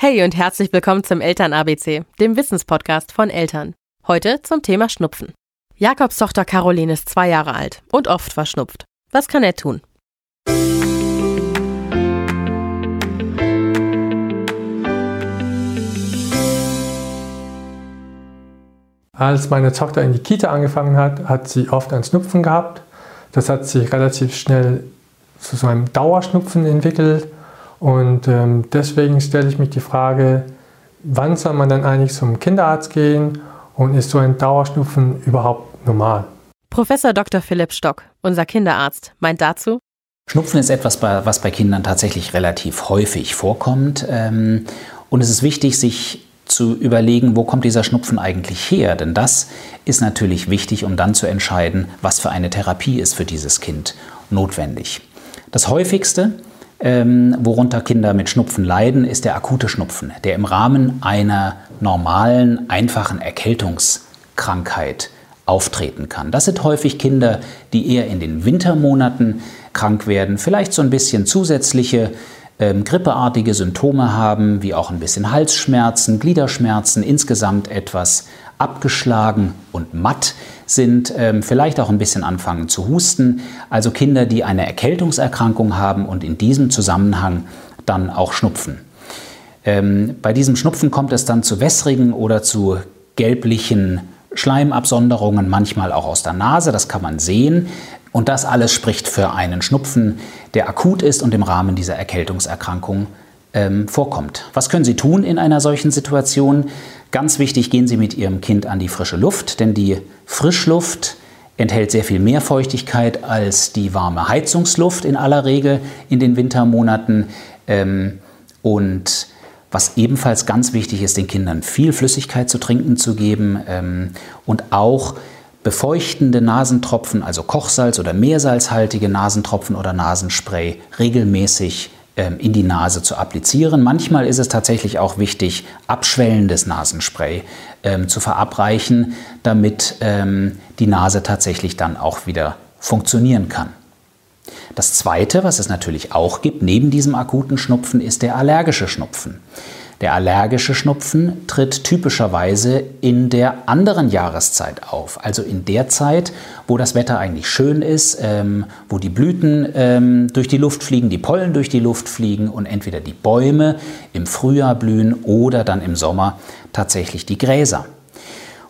Hey und herzlich willkommen zum Eltern ABC, dem Wissenspodcast von Eltern. Heute zum Thema Schnupfen. Jakobs Tochter Caroline ist zwei Jahre alt und oft verschnupft. Was kann er tun? Als meine Tochter in die Kita angefangen hat, hat sie oft einen Schnupfen gehabt. Das hat sich relativ schnell zu so einem Dauerschnupfen entwickelt und ähm, deswegen stelle ich mich die Frage, wann soll man dann eigentlich zum Kinderarzt gehen und ist so ein Dauerschnupfen überhaupt normal? Professor Dr. Philipp Stock, unser Kinderarzt, meint dazu, Schnupfen ist etwas, was bei Kindern tatsächlich relativ häufig vorkommt. Ähm, und es ist wichtig, sich zu überlegen, wo kommt dieser Schnupfen eigentlich her? Denn das ist natürlich wichtig, um dann zu entscheiden, was für eine Therapie ist für dieses Kind notwendig. Das häufigste ähm, worunter Kinder mit Schnupfen leiden, ist der akute Schnupfen, der im Rahmen einer normalen, einfachen Erkältungskrankheit auftreten kann. Das sind häufig Kinder, die eher in den Wintermonaten krank werden, vielleicht so ein bisschen zusätzliche ähm, grippeartige Symptome haben, wie auch ein bisschen Halsschmerzen, Gliederschmerzen, insgesamt etwas abgeschlagen und matt sind, ähm, vielleicht auch ein bisschen anfangen zu husten. Also Kinder, die eine Erkältungserkrankung haben und in diesem Zusammenhang dann auch schnupfen. Ähm, bei diesem Schnupfen kommt es dann zu wässrigen oder zu gelblichen Schleimabsonderungen, manchmal auch aus der Nase, das kann man sehen. Und das alles spricht für einen Schnupfen, der akut ist und im Rahmen dieser Erkältungserkrankung ähm, vorkommt. Was können Sie tun in einer solchen Situation? Ganz wichtig, gehen Sie mit Ihrem Kind an die frische Luft, denn die Frischluft enthält sehr viel mehr Feuchtigkeit als die warme Heizungsluft in aller Regel in den Wintermonaten. Ähm, und was ebenfalls ganz wichtig ist, den Kindern viel Flüssigkeit zu trinken zu geben ähm, und auch befeuchtende Nasentropfen, also Kochsalz oder meersalzhaltige Nasentropfen oder Nasenspray regelmäßig ähm, in die Nase zu applizieren. Manchmal ist es tatsächlich auch wichtig, abschwellendes Nasenspray ähm, zu verabreichen, damit ähm, die Nase tatsächlich dann auch wieder funktionieren kann. Das Zweite, was es natürlich auch gibt, neben diesem akuten Schnupfen, ist der allergische Schnupfen. Der allergische Schnupfen tritt typischerweise in der anderen Jahreszeit auf, also in der Zeit, wo das Wetter eigentlich schön ist, ähm, wo die Blüten ähm, durch die Luft fliegen, die Pollen durch die Luft fliegen und entweder die Bäume im Frühjahr blühen oder dann im Sommer tatsächlich die Gräser.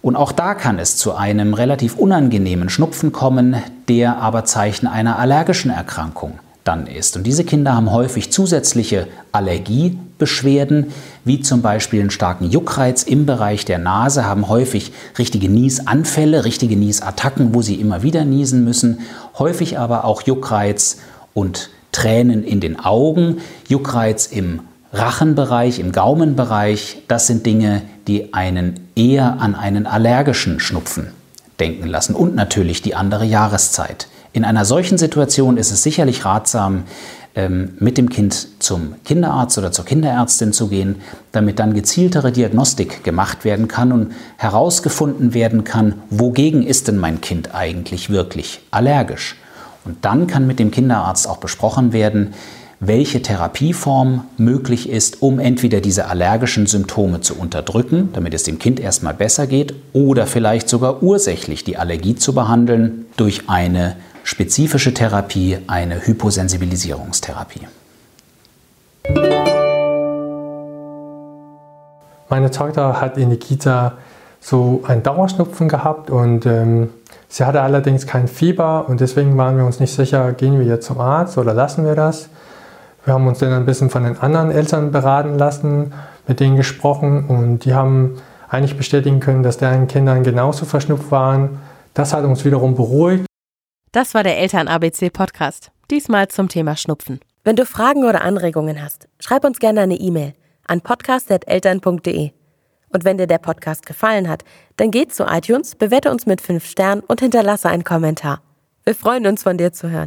Und auch da kann es zu einem relativ unangenehmen Schnupfen kommen, der aber Zeichen einer allergischen Erkrankung dann ist. Und diese Kinder haben häufig zusätzliche Allergiebeschwerden, wie zum Beispiel einen starken Juckreiz im Bereich der Nase, haben häufig richtige Niesanfälle, richtige Niesattacken, wo sie immer wieder niesen müssen, häufig aber auch Juckreiz und Tränen in den Augen, Juckreiz im Rachenbereich, im Gaumenbereich, das sind Dinge, die einen eher an einen allergischen Schnupfen denken lassen und natürlich die andere Jahreszeit. In einer solchen Situation ist es sicherlich ratsam, ähm, mit dem Kind zum Kinderarzt oder zur Kinderärztin zu gehen, damit dann gezieltere Diagnostik gemacht werden kann und herausgefunden werden kann, wogegen ist denn mein Kind eigentlich wirklich allergisch. Und dann kann mit dem Kinderarzt auch besprochen werden, welche Therapieform möglich ist, um entweder diese allergischen Symptome zu unterdrücken, damit es dem Kind erstmal besser geht, oder vielleicht sogar ursächlich die Allergie zu behandeln durch eine spezifische Therapie, eine Hyposensibilisierungstherapie. Meine Tochter hat in der Kita so einen Dauerschnupfen gehabt und ähm, sie hatte allerdings kein Fieber und deswegen waren wir uns nicht sicher, gehen wir jetzt zum Arzt oder lassen wir das. Wir haben uns dann ein bisschen von den anderen Eltern beraten lassen, mit denen gesprochen und die haben eigentlich bestätigen können, dass deren Kinder genauso verschnupft waren. Das hat uns wiederum beruhigt. Das war der Eltern-ABC Podcast. Diesmal zum Thema Schnupfen. Wenn du Fragen oder Anregungen hast, schreib uns gerne eine E-Mail an podcast.eltern.de. Und wenn dir der Podcast gefallen hat, dann geh zu iTunes, bewerte uns mit 5 Sternen und hinterlasse einen Kommentar. Wir freuen uns, von dir zu hören.